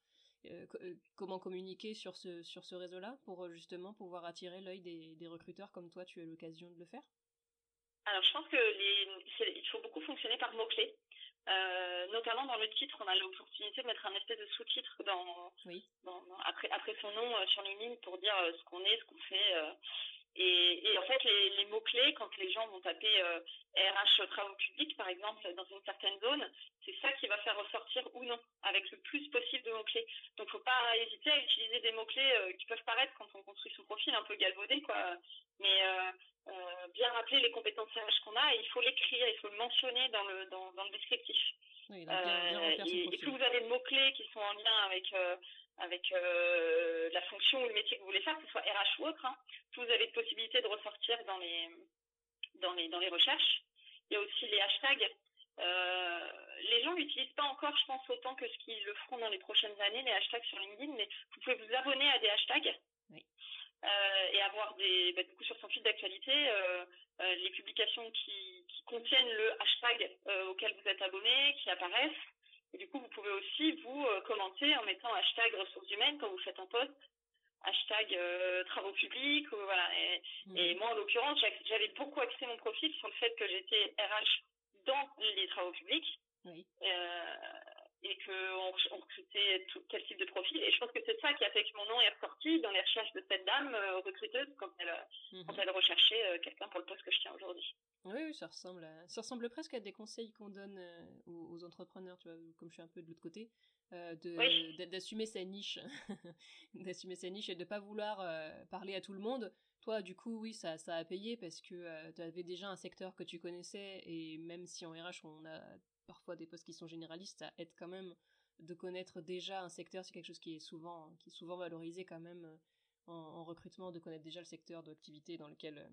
euh, comment communiquer sur ce sur ce réseau-là pour justement pouvoir attirer l'œil des, des, recruteurs comme toi tu as l'occasion de le faire? Alors je pense que les, il faut beaucoup fonctionner par mots clés. notamment dans le titre, on a l'opportunité de mettre un espèce de sous-titre dans, oui. dans, après, après son nom sur LinkedIn pour dire ce qu'on est, ce qu'on fait. Et, et, en fait, les, les mots-clés, quand les gens vont taper euh, RH travaux publics, par exemple, dans une certaine zone, c'est ça qui va faire ressortir ou non, avec le plus possible de mots-clés. Donc, faut pas hésiter à utiliser des mots-clés euh, qui peuvent paraître, quand on construit son profil, un peu galvaudé, quoi. Mais euh, euh bien rappeler les compétences RH qu'on a, et il faut l'écrire, il faut le mentionner dans le, dans, dans le descriptif. Oui, bien, bien et, et, plus vous avez de mots-clés qui sont en lien avec avec euh, la fonction ou le métier que vous voulez faire, que ce soit RH ou autre, hein, vous avez de possibilités de ressortir dans les, dans les, dans les recherches. Il y a aussi les hashtags. Euh, les gens n'utilisent pas encore, je pense, autant que ce qu'ils le feront dans les prochaines années, les hashtags sur LinkedIn, mais vous pouvez vous abonner à des hashtags oui. euh, et avoir des, bah, du coup, sur son fil d'actualité, les publications qui, qui contiennent le hashtag auquel vous êtes abonné, qui apparaissent. Et du coup, vous pouvez aussi vous euh, commenter en mettant hashtag ressources humaines quand vous faites un post, hashtag euh, travaux publics, ou, voilà. Et, mmh. et, moi, en l'occurrence, j'avais beaucoup axé mon profil sur le fait que j'étais RH dans les travaux publics. Oui. Euh, et qu'on on recrutait tout, quel type de profil. Et je pense que c'est ça qui a fait que mon nom est ressorti dans les recherches de cette dame euh, recruteuse quand elle, mmh. quand elle recherchait euh, quelqu'un pour le poste que je tiens aujourd'hui. Oui, oui, ça ressemble, à... ça ressemble presque à des conseils qu'on donne euh, aux, aux, entrepreneurs, tu vois, comme je suis un peu de l'autre côté, euh, d'assumer oui. sa niche, <laughs> d'assumer sa niche et de pas vouloir euh, parler à tout le monde. Toi, du coup, oui, ça, ça a payé parce que euh, tu avais déjà un secteur que tu connaissais et même si en RH on a parfois des postes qui sont généralistes, ça aide quand même de connaître déjà un secteur. C'est quelque chose qui est souvent, qui est souvent valorisé quand même en, en recrutement, de connaître déjà le secteur d'activité dans lequel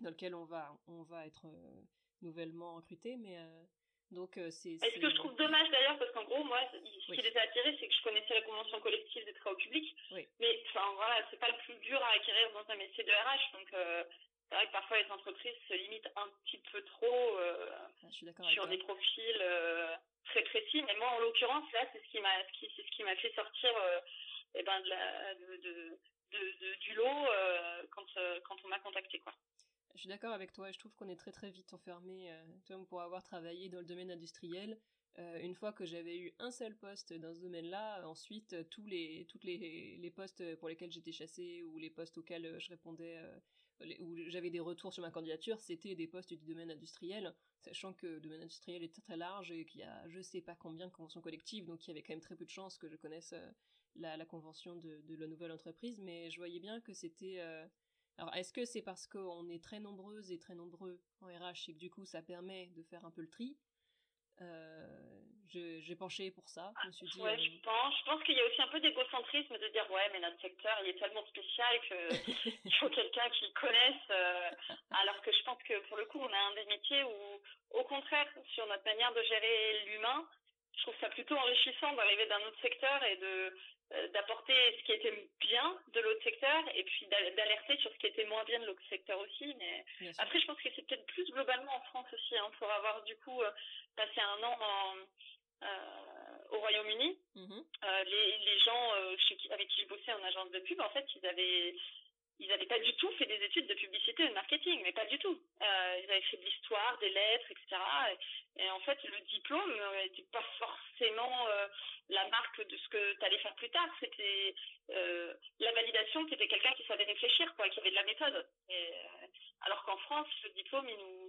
dans lequel on va, on va être euh, nouvellement recruté, mais euh, donc euh, c'est. Ce que je trouve dommage d'ailleurs, parce qu'en gros, moi, ce oui. qui les a attirés, c'est que je connaissais la convention collective des travaux publics, oui. mais enfin voilà, c'est pas le plus dur à acquérir dans un métier de RH, donc euh, c'est vrai que parfois les entreprises se limitent un petit peu trop euh, ah, sur des profils euh, très précis, mais moi en l'occurrence là, c'est ce qui m'a, c'est ce qui m'a fait sortir, euh, eh ben de la, de, de, du lot quand quand on m'a contacté quoi. Je suis d'accord avec toi, je trouve qu'on est très très vite enfermé, euh, pour avoir travaillé dans le domaine industriel. Euh, une fois que j'avais eu un seul poste dans ce domaine-là, ensuite tous les toutes les, les postes pour lesquels j'étais chassée ou les postes auxquels euh, je répondais euh, où j'avais des retours sur ma candidature, c'était des postes du domaine industriel, sachant que le domaine industriel est très large et qu'il y a je sais pas combien de conventions collectives, donc il y avait quand même très peu de chances que je connaisse euh, la, convention de, de, la nouvelle entreprise, mais je voyais bien que c'était euh, alors, est-ce que c'est parce qu'on est très nombreuses et très nombreux en RH et que du coup ça permet de faire un peu le tri? Euh, J'ai penché pour ça. Je me suis dit, ouais, euh... je pense. Je pense qu'il y a aussi un peu d'égocentrisme de dire ouais, mais notre secteur il est tellement spécial qu'il <laughs> faut quelqu'un qui connaisse. Euh, alors que je pense que pour le coup, on a un des métiers où, au contraire, sur notre manière de gérer l'humain, je trouve ça plutôt enrichissant d'arriver d'un autre secteur et de euh, d'apporter ce qui était bien de l'autre secteur et puis d'alerter sur ce qui était moins bien de l'autre secteur aussi. Mais après, je pense que c'est peut-être plus globalement en France aussi, hein, pour avoir du coup euh, passé un an en, euh, au Royaume-Uni. Mm -hmm. euh, les, les gens euh, avec qui je bossais en agence de pub, en fait, ils avaient ils n'avaient pas du tout fait des études de publicité et de marketing, mais pas du tout. Euh, ils avaient fait de l'histoire, des lettres, etc. Et, et, en fait, le diplôme n'était pas forcément euh, la marque de ce que tu allais faire plus tard. C'était euh, la validation qui était quelqu'un qui savait réfléchir, quoi, qui avait de la méthode. Et, alors qu'en France, le diplôme, il nous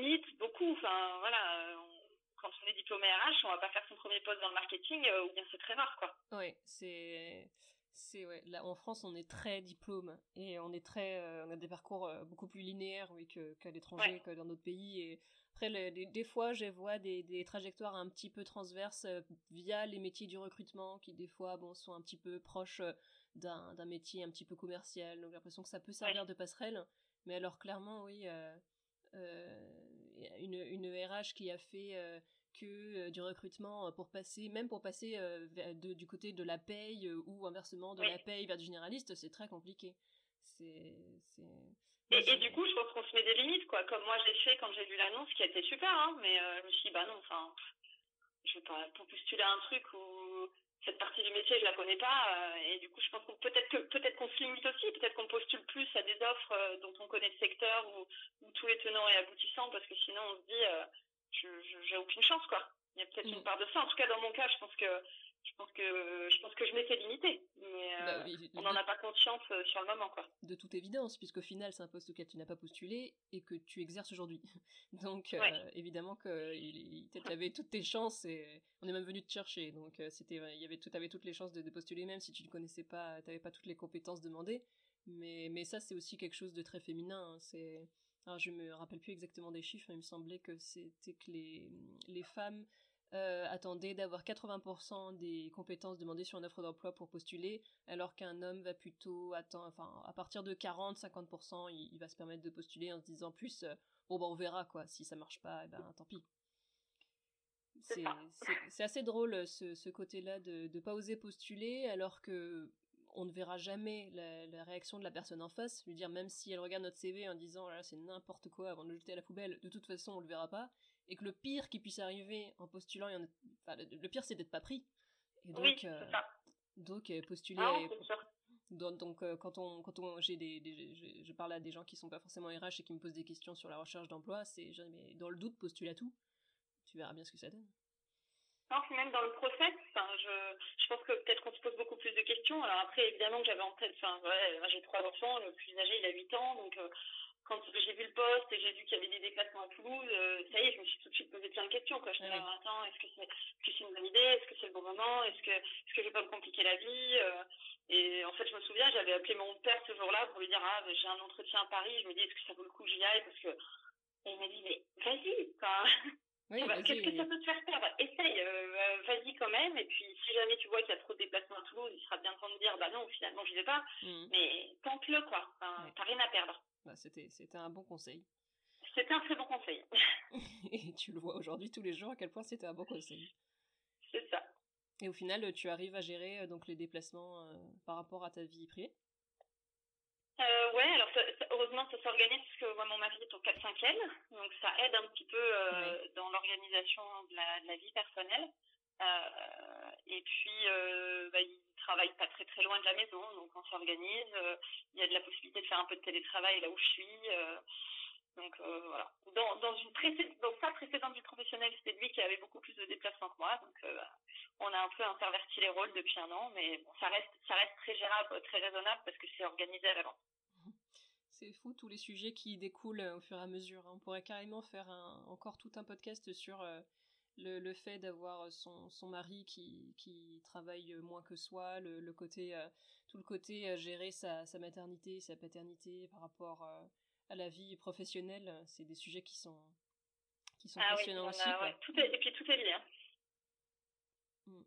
limite beaucoup. Enfin, voilà. On, quand on est diplômé RH, on va pas faire son premier poste dans le marketing, euh, ou bien c'est très rare, quoi. Oui, c'est c'est ouais là en France on est très diplôme et on est très euh, on a des parcours euh, beaucoup plus linéaires oui que qu'à l'étranger ouais. que dans d'autres pays et après Après, des fois, je vois des, des, trajectoires un petit peu transverses via les métiers du recrutement qui, des fois, bon, sont un petit peu proches d'un métier un petit peu commercial. Donc, j'ai l'impression que ça peut servir de passerelle. Mais alors, clairement, oui, une, une RH qui a fait que du recrutement pour passer, même pour passer du côté de la paye ou inversement de la paye vers du généraliste, c'est très compliqué. C'est. Et, du coup, je pense qu'on se met des limites, quoi. Comme moi, j'ai fait quand j'ai vu l'annonce, qui a été super, hein, mais je me suis dit, bah non, enfin, je vais pas pour postuler à un truc où cette partie du métier, je la connais pas, et du coup, je pense qu'on peut-être que peut-être qu'on se limite aussi, peut-être qu'on postule plus à des offres dont on connaît le secteur ou tous les tenants et aboutissants, parce que sinon, on se dit je j'ai aucune chance quoi. Il y a peut-être une mm. part de ça. En tout cas, dans mon cas, je pense que je pense que je pense que je m'étais limitée, mais euh, bah on n'en a pas conscience euh, sur le moment quoi. De toute évidence, puisqu'au final c'est un poste auquel tu n'as pas postulé et que tu exerces aujourd'hui. <laughs> Donc euh, évidemment que tu avais toutes tes chances et on est même venu te chercher. Donc c'était il y avait tout avais toutes les chances de, de, postuler même si tu ne connaissais pas, tu n'avais pas toutes les compétences demandées. Mais mais ça c'est aussi quelque chose de très féminin. Hein. C'est alors je me rappelle plus exactement des chiffres, mais il me semblait que c'était que les, les femmes euh, attendaient d'avoir 80% des compétences demandées sur une offre d'emploi pour postuler, alors qu'un homme va plutôt attendre, enfin à partir de 40-50%, il, va se permettre de postuler en se disant plus, euh, bon bah on verra quoi, si ça marche pas, eh ben tant pis. C'est assez drôle ce, ce côté-là de ne pas oser postuler alors que on ne verra jamais la, réaction de la personne en face. Lui dire, même si elle regarde notre CV en disant, là, c'est n'importe quoi avant de le jeter à la poubelle, de toute façon, on le verra pas. Et que le pire qui puisse arriver en postulant, le, pire, c'est d'être pas pris. Et donc, euh, donc euh, postuler. Ah donc, euh, quand on, quand on, j'ai des, je, parle à des gens qui sont pas forcément RH et qui me posent des questions sur la recherche d'emploi, c'est, mais dans le doute, postule à tout. Tu verras bien ce que ça donne. Non, même dans le process, je, je pense que peut-être qu'on se pose beaucoup plus de questions. Alors après, évidemment que j'avais en tête, enfin, ouais, j'ai trois enfants, le plus âgé, il a 8 ans, donc euh, quand j'ai vu le poste et j'ai vu qu'il y avait des déplacements à Toulouse, euh, ça y est, je me suis tout de suite posé plein de questions. Quoi. Je me suis dit, attends, est-ce que c'est une bonne idée? Est-ce que c'est le bon moment? Est-ce que, que je vais pas me compliquer la vie? Euh, Et en fait, je me souviens, j'avais appelé mon père ce jour-là pour lui dire, ah, j'ai un entretien à Paris. Je me dis, est-ce que ça vaut le coup que j'y aille? Parce que et il m'a dit, mais vas-y, quoi. Qu'est-ce que ça peut te faire perdre? Essaye, euh, vas-y quand même. Et puis, si jamais tu vois qu'il y a trop de déplacements à Toulouse, il sera bien temps de dire, bah non, finalement, j'y vais pas. Mm. Mais tente-le, quoi. T'as rien à perdre. Bah, c'était, c'était un bon conseil. C'était un très bon conseil. <laughs> <laughs> et tu le vois aujourd'hui tous les jours à quel point c'était un bon conseil. C'est ça. Et au final, tu arrives à gérer euh, donc les déplacements euh, par rapport à ta vie privée? Euh, ouais, alors heureusement ça s'organise parce que moi mon mari est au 4 5 donc ça aide un petit peu euh, dans l'organisation de la, de la, vie personnelle. Euh, et puis euh, bah, il travaille pas très très loin de la maison, donc on s'organise. Euh, il y a de la possibilité de faire un peu de télétravail là où je suis. Donc voilà. Dans, dans une précédente, dans sa précédente vie professionnelle, c'était lui qui avait beaucoup plus de déplacements que moi, donc on a un peu interverti les rôles depuis un an, mais bon, ça reste ça reste très gérable, très raisonnable parce que c'est organisé à l'avance. C'est fou tous les sujets qui découlent au fur et à mesure. On pourrait carrément faire un, encore tout un podcast sur le, le fait d'avoir son, son mari qui, qui travaille moins que soi, le, le côté, euh, tout le côté euh, gérer sa, sa maternité, sa paternité par rapport euh, à la vie professionnelle, c'est des sujets qui sont, qui sont ah passionnants aussi. ouais. tout est, et puis tout est lié. Hein. Mm.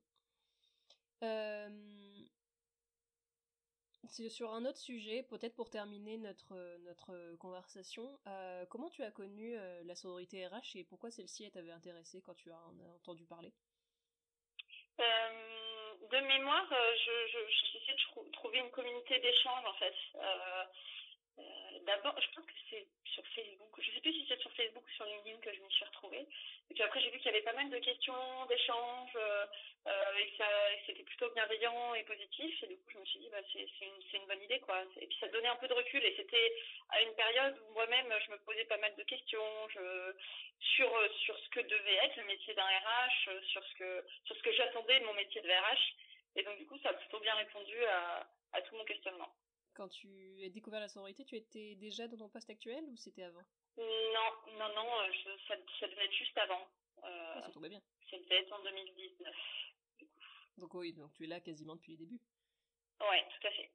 Euh, sur un autre sujet, peut-être pour terminer notre, notre conversation, euh, comment tu as connu euh, la sororité RH et pourquoi celle-ci t'avait intéressée quand tu en as entendu parler? Euh, De mémoire, je, j'essayais de trouver une communauté d'échange en fait. D'abord, je pense que c'est sur Facebook. Je sais plus si c'est sur Facebook ou sur LinkedIn que je m'y suis retrouvée. Et puis après, j'ai vu qu'il y avait pas mal de questions, d'échanges, euh, euh et que c'était plutôt bienveillant et positif. Et du coup, je me suis dit, bah, c'est une, une bonne idée, quoi. Et puis, ça donnait un peu de recul. Et c'était à une période où moi-même, je me posais pas mal de questions sur, sur ce que devait être le métier d'un RH, sur ce que, que j'attendais de mon métier de RH. Et donc, du coup, ça a plutôt bien répondu à, à tout mon questionnement. Quand tu as découvert la sororité, tu étais déjà dans ton poste actuel ou c'était avant? Non, non, non, euh, ça, ça, devait être juste avant. Euh, ah, ça tombait bien. Ça devait être en 2019. Donc oui, donc tu es là quasiment depuis les débuts. Ouais, tout à fait.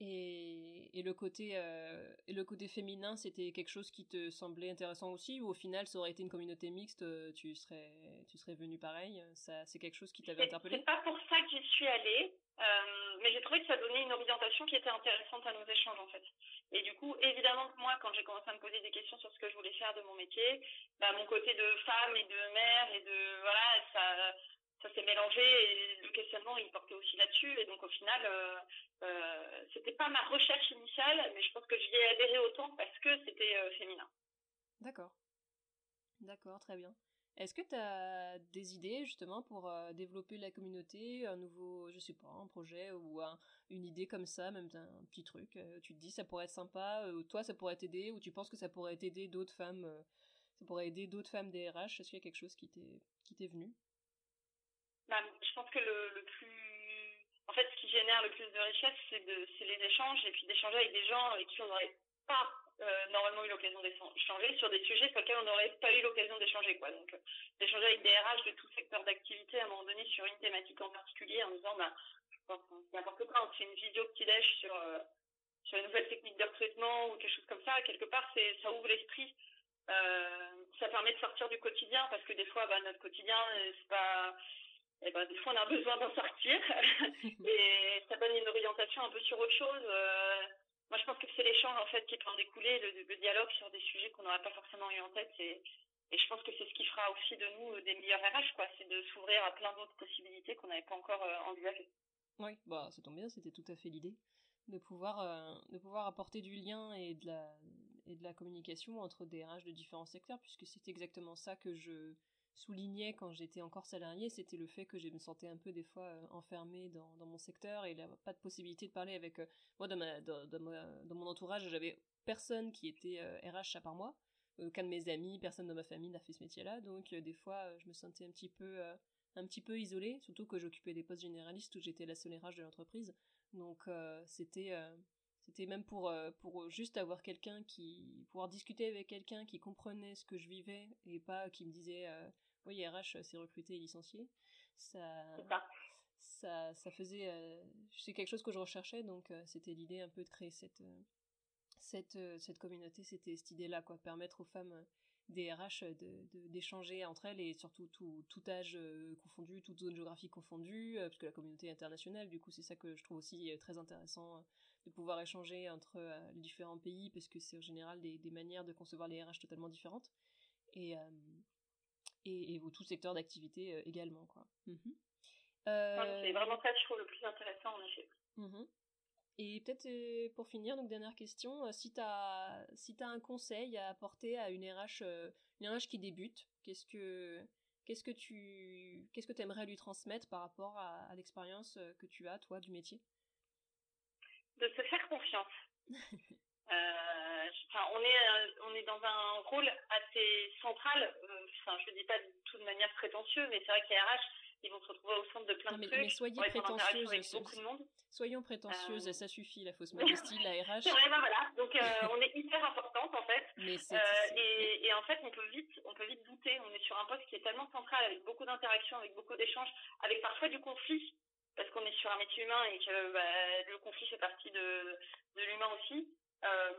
Et, et, le côté euh, et le côté féminin, c'était quelque chose qui te semblait intéressant aussi, ou au final, ça aurait été une communauté mixte, euh, tu serais tu serais venu pareil. Ça, c'est quelque chose qui t'avait interpellé. C'est pas pour ça que j'y suis allée, euh, mais j'ai trouvé que ça donnait une orientation qui était intéressante à nos échanges en fait. Et du coup, évidemment que moi, quand j'ai commencé à me poser des questions sur ce que je voulais faire de mon métier, bah, mon côté de femme et de mère et de voilà, ça ça s'est mélangé et le questionnement il portait aussi là-dessus et donc au final euh, euh, c'était pas ma recherche initiale mais je pense que j'y ai adhéré autant parce que c'était euh, féminin. D'accord. D'accord, très bien. Est-ce que tu as des idées justement pour euh, développer la communauté, un nouveau, je sais pas, un projet ou un, une idée comme ça, même un petit truc, euh, tu te dis ça pourrait être sympa, toi ça pourrait t'aider, ou tu penses que ça pourrait aider d'autres femmes, ça pourrait aider d'autres femmes DRH, est-ce qu'il y a quelque chose qui t'est venu? Bah, Je pense que le, plus... En fait, ce qui génère le plus de richesse, c'est les échanges, et puis d'échanger avec des gens avec qui on n'aurait pas euh, normalement eu l'occasion d'échanger sur des sujets sur lesquels on n'aurait pas eu l'occasion d'échanger. quoi. Donc, euh, d'échanger avec des RH de tout secteur d'activité à un moment donné sur une thématique en particulier en disant, bah, n'importe quoi, on fait une vidéo petit déj sur, euh, sur une nouvelle technique de recrutement ou quelque chose comme ça. Quelque part, c'est ça ouvre l'esprit. Ça permet de sortir du quotidien parce que des fois, bah, notre quotidien, c'est pas et eh ben, des fois on a besoin d'en sortir <laughs> et ça donne une orientation un peu sur autre chose. Euh, moi je pense que c'est l'échange en fait qui peut en découler, le, le dialogue sur des sujets qu'on n'aurait pas forcément eu en tête et, et je pense que c'est ce qui fera aussi de nous euh, des meilleurs RH quoi, c'est de s'ouvrir à plein d'autres possibilités qu'on n'avait pas encore euh, envisagées. Oui, bah ça tombe bien, c'était tout à fait l'idée de pouvoir euh, de pouvoir apporter du lien et de la et de la communication entre des RH de différents secteurs puisque c'est exactement ça que je soulignais quand j'étais encore salarié, c'était le fait que je me sentais un peu des fois euh, enfermée dans, dans, mon secteur et avait pas de possibilité de parler avec euh, moi dans, dans, dans, mon entourage, j'avais personne qui était RH à part moi, aucun de mes amis, personne de ma famille n'a fait ce métier-là, donc des fois je me sentais un petit peu un petit peu isolée, surtout que j'occupais des postes généralistes où j'étais la seule RH de l'entreprise, donc c'était c'était même pour pour juste avoir quelqu'un qui pouvoir discuter avec quelqu'un qui comprenait ce que je vivais et pas qui me disait oui, RH s'est recruté et licencié. Ça, ça, ça faisait, euh, c'est quelque chose que je recherchais, donc euh, c'était l'idée un peu de créer cette, euh, cette, cette communauté, c'était cette idée-là, quoi, permettre aux femmes des RH d'échanger de, entre elles et surtout tout, tout âge confondu, toute zone géographique confondue, puisque la communauté est internationale, du coup c'est ça que je trouve aussi très intéressant de pouvoir échanger entre les différents pays, parce que c'est en général des, des, manières de concevoir les RH totalement différentes. Et, et, et tout secteur d'activité euh, également. Quoi. Mmh euh, c'est vraiment ça, je trouve, le plus intéressant, en effet. Mmh et peut-être euh, pour finir, donc dernière question, si tu as, si as un conseil à apporter à une RH, une RH qui débute, qu'est-ce que qu'est-ce que tu qu'est-ce que aimerais lui transmettre par rapport à, à l'expérience que tu as toi du métier? De se faire confiance. <laughs> enfin, on est on est dans un rôle assez central. Enfin, je dis pas de toute manière prétentieux, mais c'est vrai les RH, ils vont se retrouver au centre de plein non, mais, de trucs. Mais soyez prétentieuse. beaucoup de monde. Soyons prétentieuses, euh... ça suffit, la fausse <laughs> modestie, la RH. C'est vrai, ben voilà. Donc, euh, <laughs> on est hyper importante, en fait. Mais euh, et, et, en fait, on peut vite, on peut vite douter. On est sur un poste qui est tellement central, avec beaucoup d'interactions, avec beaucoup d'échanges, avec parfois du conflit, parce qu'on est sur un métier humain et que bah, le conflit fait partie de, de l'humain aussi. Euh,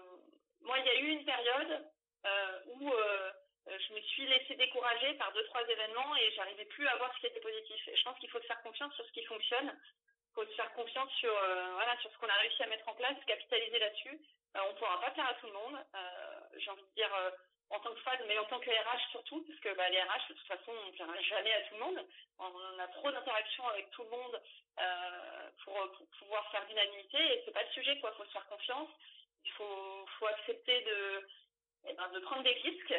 moi, il y a eu une période euh, où euh, je me suis laissée décourager par deux trois événements et j'arrivais plus à voir ce qui était positif. Je pense qu'il faut se faire confiance sur ce qui fonctionne. Il faut se faire confiance sur voilà sur ce qu'on a réussi à mettre en place, capitaliser là-dessus. On pourra pas faire à tout le monde. J'ai envie de dire en tant que fan, mais en tant que RH surtout, parce que bah, les RH, de toute façon, on ne plaira jamais à tout le monde. On a trop d'interactions avec tout le monde pour, pouvoir faire l'unanimité, et c'est pas le sujet, quoi. Il faut se faire confiance, il faut, faut accepter de, eh ben, de prendre des risques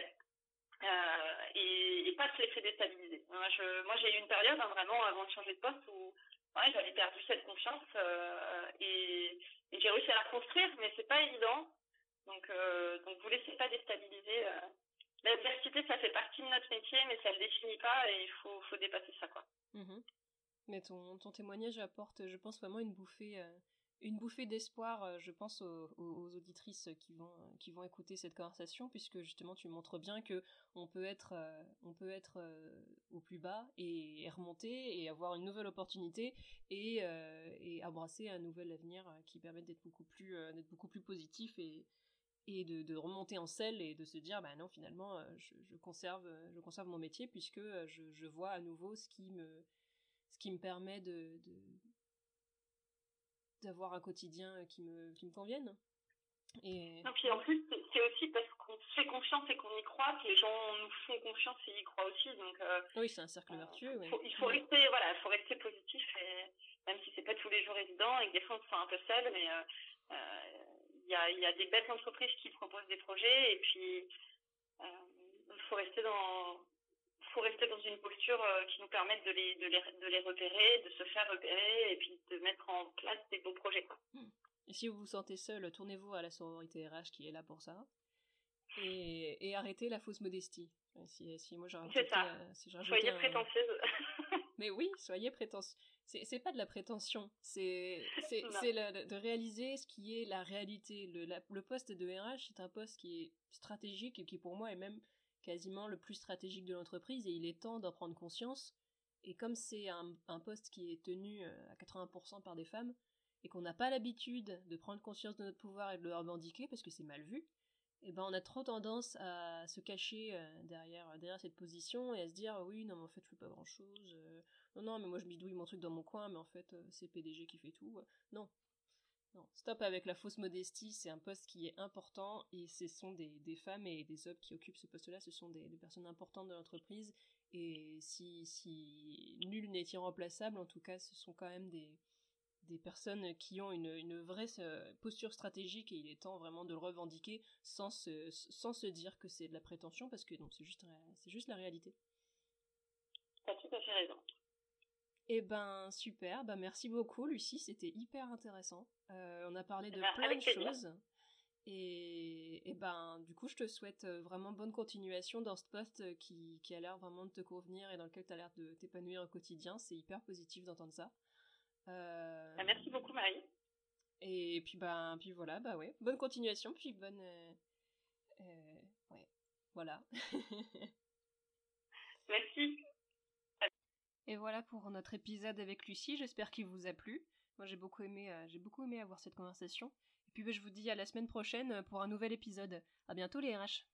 euh, et, et, pas se laisser déstabiliser. Moi, je, moi, j'ai eu une période hein, vraiment avant de changer de poste où j'avais perdu cette confiance euh, et, j'ai réussi à la reconstruire, mais c'est pas évident. Donc, euh, donc vous laissez pas déstabiliser. Euh. L'adversité, ça fait partie de notre métier, mais ça le définit pas et il faut, faut dépasser ça, quoi. Mmh mais ton, ton témoignage apporte, je pense, vraiment une bouffée, une bouffée d'espoir, euh, je pense, aux, auditrices qui vont, qui vont écouter cette conversation, puisque justement tu montres bien que on peut être, euh, on peut être euh, au plus bas et, remonter et avoir une nouvelle opportunité et, et embrasser un nouvel avenir qui permet d'être beaucoup plus, d'être beaucoup plus positif et, et de, remonter en selle et de se dire bah non finalement je, conserve je conserve mon métier puisque je, je, vois à nouveau ce qui me ce qui me permet de d'avoir un quotidien euh, qui me, qui me convienne. Et... puis en plus, c'est aussi parce qu'on fait confiance et qu'on y croit que les gens nous font confiance et y croient aussi. Donc, euh, oui, c'est un cercle euh, vertueux. il faut rester, voilà, faut rester positif, et, même si c'est pas tous les jours évident et que des fois on se sent un peu seul, mais il y, a, y a des belles entreprises qui proposent des projets et puis il faut rester dans faut rester dans une posture euh, qui nous permette de les, de, les, de les repérer, de se faire repérer et puis de mettre en place des beaux projets. Hmm. Et si vous vous sentez seul, tournez-vous à la sororité RH qui est là pour ça. Et, et arrêtez la fausse modestie. Si, si moi C'est ça. Euh, si soyez prétentieuse. <laughs> Mais oui, soyez prétentieuse. C'est pas de la prétention, c'est de réaliser ce qui est la réalité. Le, le poste de RH, c'est un poste qui est stratégique et qui pour moi est même quasiment le plus stratégique de l'entreprise et il est temps d'en prendre conscience. Et comme c'est un, poste qui est tenu euh, à 80% par des femmes et qu'on n'a pas l'habitude de prendre conscience de notre pouvoir et de le revendiquer parce que c'est mal vu, eh ben on a trop tendance à se cacher euh, derrière, derrière cette position et à se dire oui non mais en fait je fais pas grand chose, euh, non non mais moi je bidouille mon truc dans mon coin mais en fait c'est PDG qui fait tout, non non, stop avec la fausse modestie, c'est un poste qui est important et ce sont des, femmes et des hommes qui occupent ce poste-là, ce sont des, personnes importantes de l'entreprise et si, si nul n'est irremplaçable, en tout cas ce sont quand même des, des personnes qui ont une, vraie euh, posture stratégique et il est temps vraiment de le revendiquer sans se, sans se dire que c'est de la prétention parce que non, c'est juste, juste la réalité. T'as tout à fait raison. Eh ben super, ben merci beaucoup Lucie, c'était hyper intéressant. Euh, on a parlé de bah, plein de choses. Et, et, ben du coup je te souhaite euh, vraiment bonne continuation dans ce poste qui, qui a l'air vraiment de te convenir et dans lequel tu as l'air de t'épanouir au quotidien. C'est hyper positif d'entendre ça. Euh... Bah, merci beaucoup Marie. Et puis ben puis voilà, bah ouais, bonne continuation, puis bonne euh, euh ouais, voilà. <laughs> merci. Et voilà pour notre épisode avec Lucie, j'espère qu'il vous a plu. Moi j'ai beaucoup aimé euh, j'ai beaucoup aimé avoir cette conversation. Et puis bah, je vous dis à la semaine prochaine pour un nouvel épisode. À bientôt les RH.